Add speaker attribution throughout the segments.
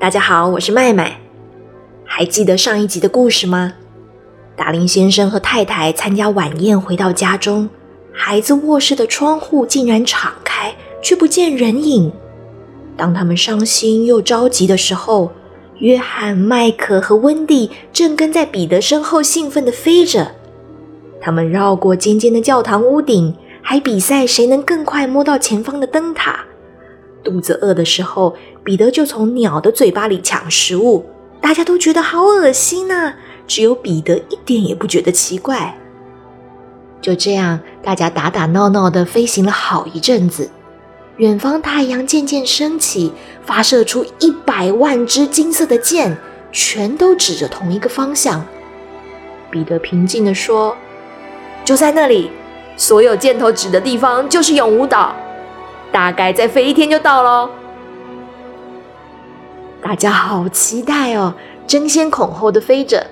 Speaker 1: 大家好，我是麦麦。还记得上一集的故事吗？达林先生和太太参加晚宴，回到家中，孩子卧室的窗户竟然敞开，却不见人影。当他们伤心又着急的时候，约翰、麦克和温蒂正跟在彼得身后，兴奋地飞着。他们绕过尖尖的教堂屋顶，还比赛谁能更快摸到前方的灯塔。肚子饿的时候，彼得就从鸟的嘴巴里抢食物，大家都觉得好恶心呐，只有彼得一点也不觉得奇怪。就这样，大家打打闹闹的飞行了好一阵子，远方太阳渐渐升起，发射出一百万支金色的箭，全都指着同一个方向。彼得平静地说：“就在那里，所有箭头指的地方就是永无岛。”大概再飞一天就到喽！大家好期待哦，争先恐后的飞着。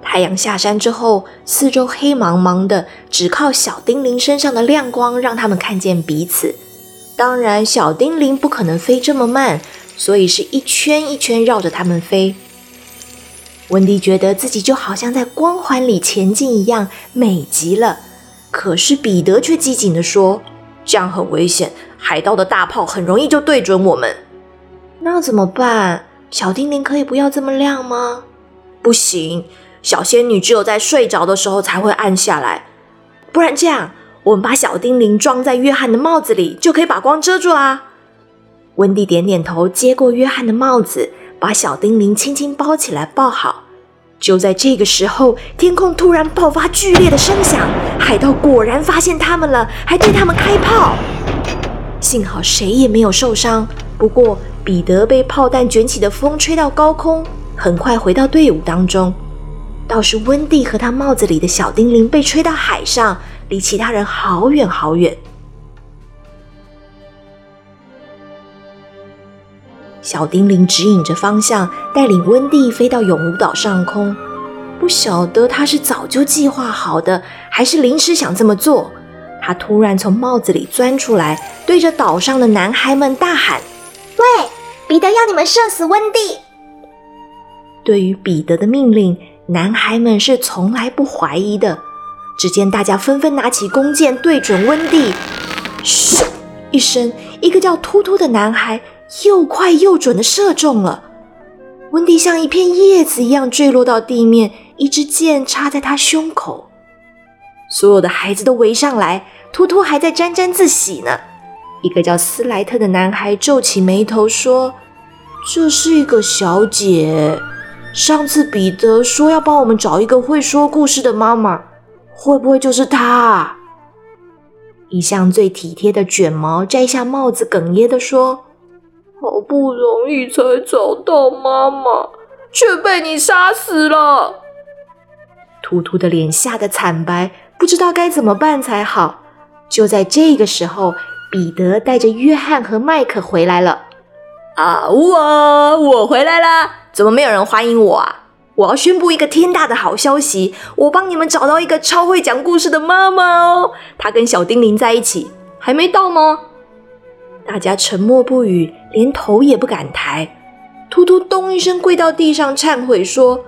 Speaker 1: 太阳下山之后，四周黑茫茫的，只靠小精灵身上的亮光让他们看见彼此。当然，小精灵不可能飞这么慢，所以是一圈一圈绕着他们飞。温迪觉得自己就好像在光环里前进一样，美极了。可是彼得却机警的说。这样很危险，海盗的大炮很容易就对准我们。那怎么办？小精灵可以不要这么亮吗？不行，小仙女只有在睡着的时候才会暗下来。不然这样，我们把小精灵装在约翰的帽子里，就可以把光遮住啦。温蒂点点头，接过约翰的帽子，把小精灵轻轻包起来，抱好。就在这个时候，天空突然爆发剧烈的声响，海盗果然发现他们了，还对他们开炮。幸好谁也没有受伤，不过彼得被炮弹卷起的风吹到高空，很快回到队伍当中。倒是温蒂和他帽子里的小精灵被吹到海上，离其他人好远好远。小精灵指引着方向，带领温蒂飞到永无岛上空。不晓得他是早就计划好的，还是临时想这么做。他突然从帽子里钻出来，对着岛上的男孩们大喊：“
Speaker 2: 喂，彼得要你们射死温蒂！”
Speaker 1: 对于彼得的命令，男孩们是从来不怀疑的。只见大家纷纷拿起弓箭，对准温蒂。咻一声，一个叫突突的男孩。又快又准的射中了，温蒂像一片叶子一样坠落到地面，一支箭插在他胸口。所有的孩子都围上来，图图还在沾沾自喜呢。一个叫斯莱特的男孩皱起眉头说：“这是一个小姐，上次彼得说要帮我们找一个会说故事的妈妈，会不会就是她？”一向最体贴的卷毛摘下帽子，哽咽的说。好不容易才找到妈妈，却被你杀死了。图图的脸吓得惨白，不知道该怎么办才好。就在这个时候，彼得带着约翰和麦克回来了。啊，我我回来啦！怎么没有人欢迎我啊？我要宣布一个天大的好消息！我帮你们找到一个超会讲故事的妈妈哦！她跟小丁玲在一起，还没到吗？大家沉默不语，连头也不敢抬。突突咚一声跪到地上忏悔说：“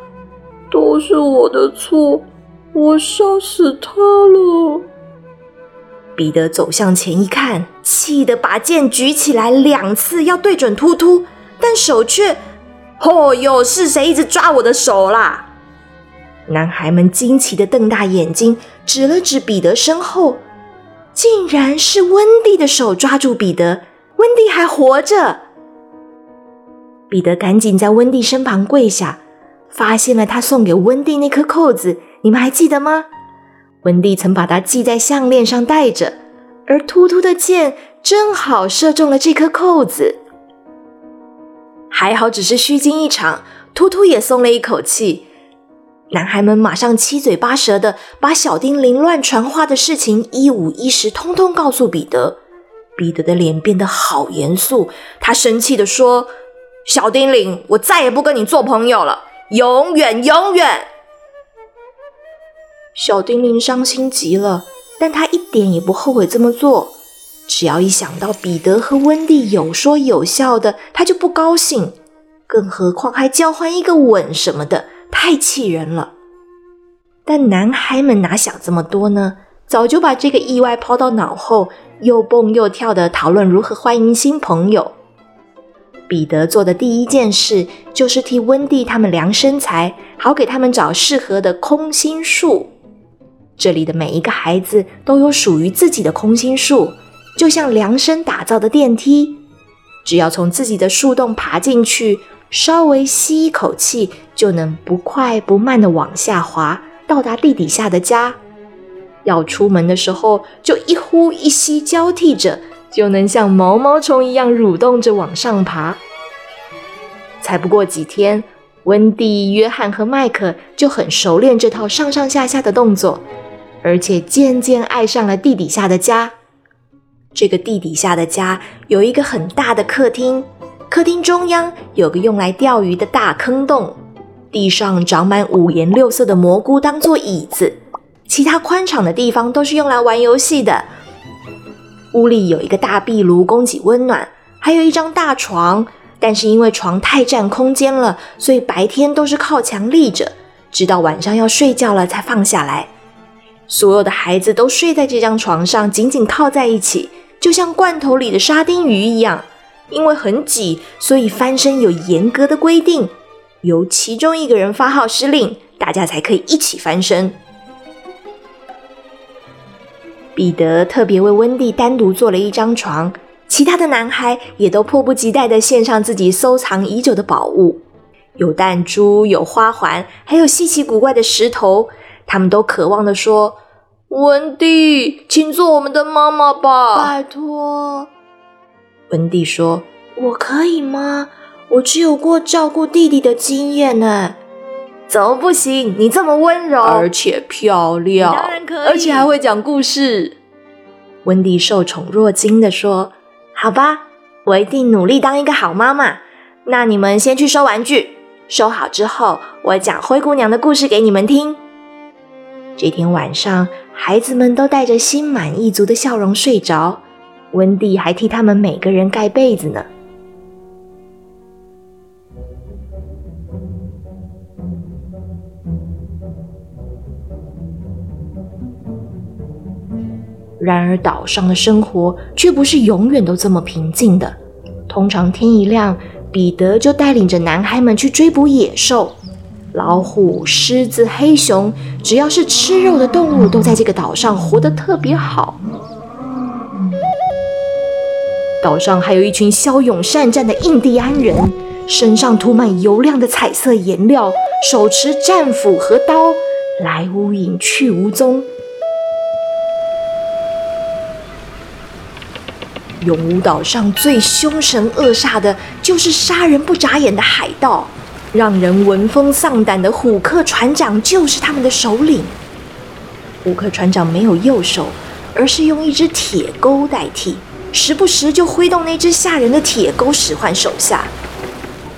Speaker 1: 都是我的错，我杀死他了。”彼得走向前一看，气得把剑举起来两次要对准突突，但手却……哦哟，是谁一直抓我的手啦？男孩们惊奇的瞪大眼睛，指了指彼得身后。竟然是温蒂的手抓住彼得，温蒂还活着。彼得赶紧在温蒂身旁跪下，发现了他送给温蒂那颗扣子，你们还记得吗？温蒂曾把它系在项链上戴着，而突突的箭正好射中了这颗扣子。还好只是虚惊一场，突突也松了一口气。男孩们马上七嘴八舌的把小丁凌乱传话的事情一五一十通通告诉彼得。彼得的脸变得好严肃，他生气的说：“小丁灵，我再也不跟你做朋友了，永远永远。”小丁灵伤心极了，但他一点也不后悔这么做。只要一想到彼得和温蒂有说有笑的，他就不高兴。更何况还交换一个吻什么的，太气人了。但男孩们哪想这么多呢？早就把这个意外抛到脑后，又蹦又跳的讨论如何欢迎新朋友。彼得做的第一件事就是替温蒂他们量身材，好给他们找适合的空心树。这里的每一个孩子都有属于自己的空心树，就像量身打造的电梯。只要从自己的树洞爬进去，稍微吸一口气，就能不快不慢的往下滑，到达地底下的家。要出门的时候，就一呼一吸交替着，就能像毛毛虫一样蠕动着往上爬。才不过几天，温蒂、约翰和麦克就很熟练这套上上下下的动作，而且渐渐爱上了地底下的家。这个地底下的家有一个很大的客厅，客厅中央有个用来钓鱼的大坑洞，地上长满五颜六色的蘑菇当做椅子。其他宽敞的地方都是用来玩游戏的。屋里有一个大壁炉供给温暖，还有一张大床。但是因为床太占空间了，所以白天都是靠墙立着，直到晚上要睡觉了才放下来。所有的孩子都睡在这张床上，紧紧靠在一起，就像罐头里的沙丁鱼一样。因为很挤，所以翻身有严格的规定，由其中一个人发号施令，大家才可以一起翻身。彼得特别为温蒂单独做了一张床，其他的男孩也都迫不及待地献上自己收藏已久的宝物，有弹珠，有花环，还有稀奇古怪的石头。他们都渴望地说：“温蒂，请做我们的妈妈吧，
Speaker 2: 拜托。”
Speaker 1: 温蒂说：“我可以吗？我只有过照顾弟弟的经验呢。”怎么不行？你这么温柔，而且漂亮，
Speaker 2: 当然可以，
Speaker 1: 而且还会讲故事。温蒂受宠若惊的说：“好吧，我一定努力当一个好妈妈。那你们先去收玩具，收好之后，我讲灰姑娘的故事给你们听。”这天晚上，孩子们都带着心满意足的笑容睡着，温蒂还替他们每个人盖被子呢。然而，岛上的生活却不是永远都这么平静的。通常天一亮，彼得就带领着男孩们去追捕野兽，老虎、狮子、黑熊，只要是吃肉的动物，都在这个岛上活得特别好。岛上还有一群骁勇善战的印第安人，身上涂满油亮的彩色颜料，手持战斧和刀，来无影去无踪。永无岛上最凶神恶煞的，就是杀人不眨眼的海盗，让人闻风丧胆的虎克船长就是他们的首领。虎克船长没有右手，而是用一只铁钩代替，时不时就挥动那只吓人的铁钩使唤手下。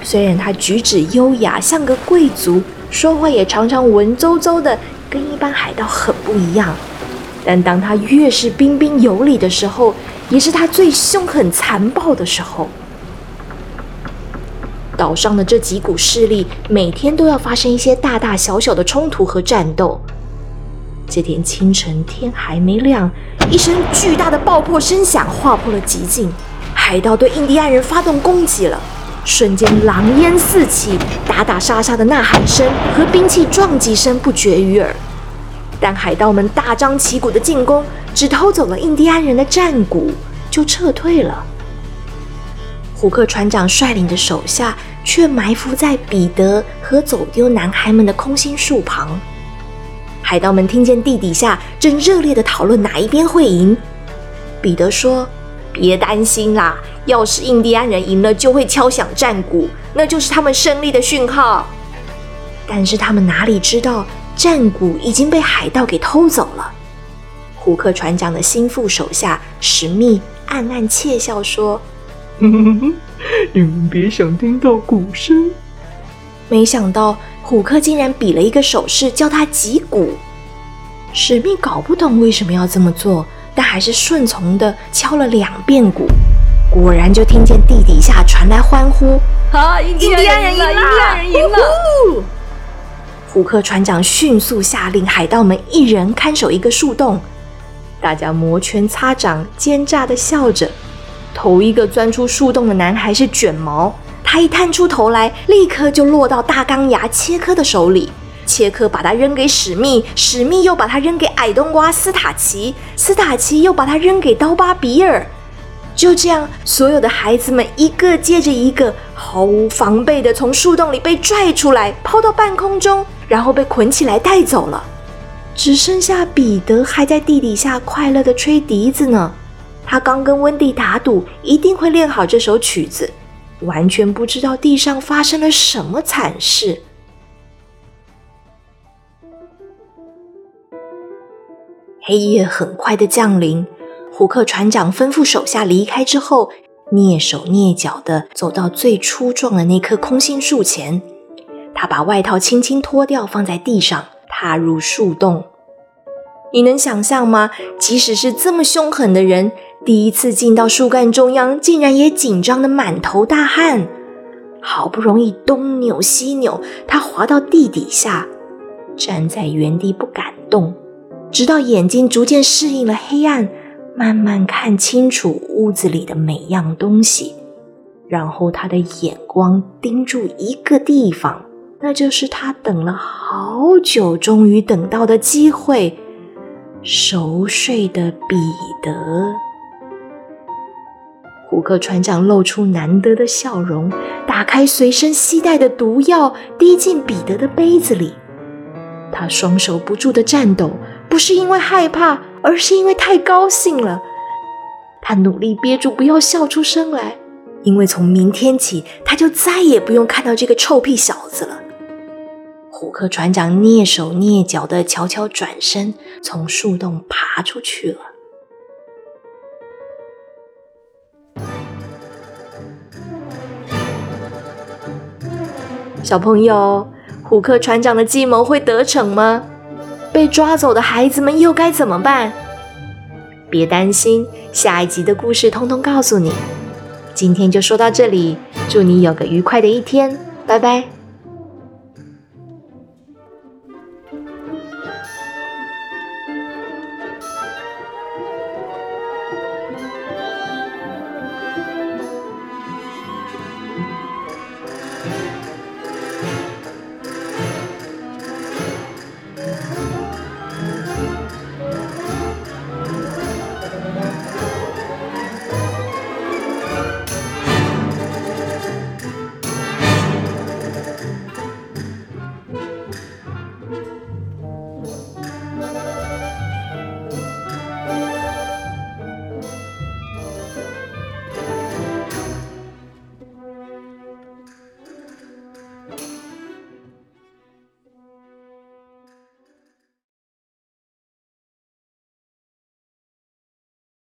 Speaker 1: 虽然他举止优雅，像个贵族，说话也常常文绉绉的，跟一般海盗很不一样。但当他越是彬彬有礼的时候，也是他最凶狠残暴的时候。岛上的这几股势力每天都要发生一些大大小小的冲突和战斗。这天清晨，天还没亮，一声巨大的爆破声响划破了寂静，海盗对印第安人发动攻击了。瞬间，狼烟四起，打打杀杀的呐喊声和兵器撞击声不绝于耳。但海盗们大张旗鼓的进攻，只偷走了印第安人的战鼓，就撤退了。胡克船长率领的手下却埋伏在彼得和走丢男孩们的空心树旁。海盗们听见地底下正热烈的讨论哪一边会赢。彼得说：“别担心啦，要是印第安人赢了，就会敲响战鼓，那就是他们胜利的讯号。但是他们哪里知道？”战鼓已经被海盗给偷走了。胡克船长的心腹手下史密暗暗窃笑说：“
Speaker 3: 你们别想听到鼓声。”
Speaker 1: 没想到虎克竟然比了一个手势，叫他击鼓。史密搞不懂为什么要这么做，但还是顺从的敲了两遍鼓。果然就听见地底下传来欢呼：“
Speaker 3: 啊，印第安人赢了！印第安人赢了！”
Speaker 1: 胡克船长迅速下令海盗们一人看守一个树洞，大家摩拳擦掌，奸诈的笑着。头一个钻出树洞的男孩是卷毛，他一探出头来，立刻就落到大钢牙切科的手里。切科把他扔给史密，史密又把他扔给矮冬瓜斯塔奇，斯塔奇又把他扔给刀疤比尔。就这样，所有的孩子们一个接着一个，毫无防备的从树洞里被拽出来，抛到半空中，然后被捆起来带走了。只剩下彼得还在地底下快乐的吹笛子呢。他刚跟温蒂打赌，一定会练好这首曲子，完全不知道地上发生了什么惨事。黑夜很快的降临。胡克船长吩咐手下离开之后，蹑手蹑脚的走到最粗壮的那棵空心树前。他把外套轻轻脱掉，放在地上，踏入树洞。你能想象吗？即使是这么凶狠的人，第一次进到树干中央，竟然也紧张的满头大汗。好不容易东扭西扭，他滑到地底下，站在原地不敢动，直到眼睛逐渐适应了黑暗。慢慢看清楚屋子里的每样东西，然后他的眼光盯住一个地方，那就是他等了好久，终于等到的机会——熟睡的彼得。胡克船长露出难得的笑容，打开随身携带的毒药，滴进彼得的杯子里。他双手不住的颤抖，不是因为害怕。而是因为太高兴了，他努力憋住不要笑出声来，因为从明天起他就再也不用看到这个臭屁小子了。虎克船长蹑手蹑脚的悄悄转身，从树洞爬出去了。小朋友，虎克船长的计谋会得逞吗？被抓走的孩子们又该怎么办？别担心，下一集的故事通通告诉你。今天就说到这里，祝你有个愉快的一天，拜拜。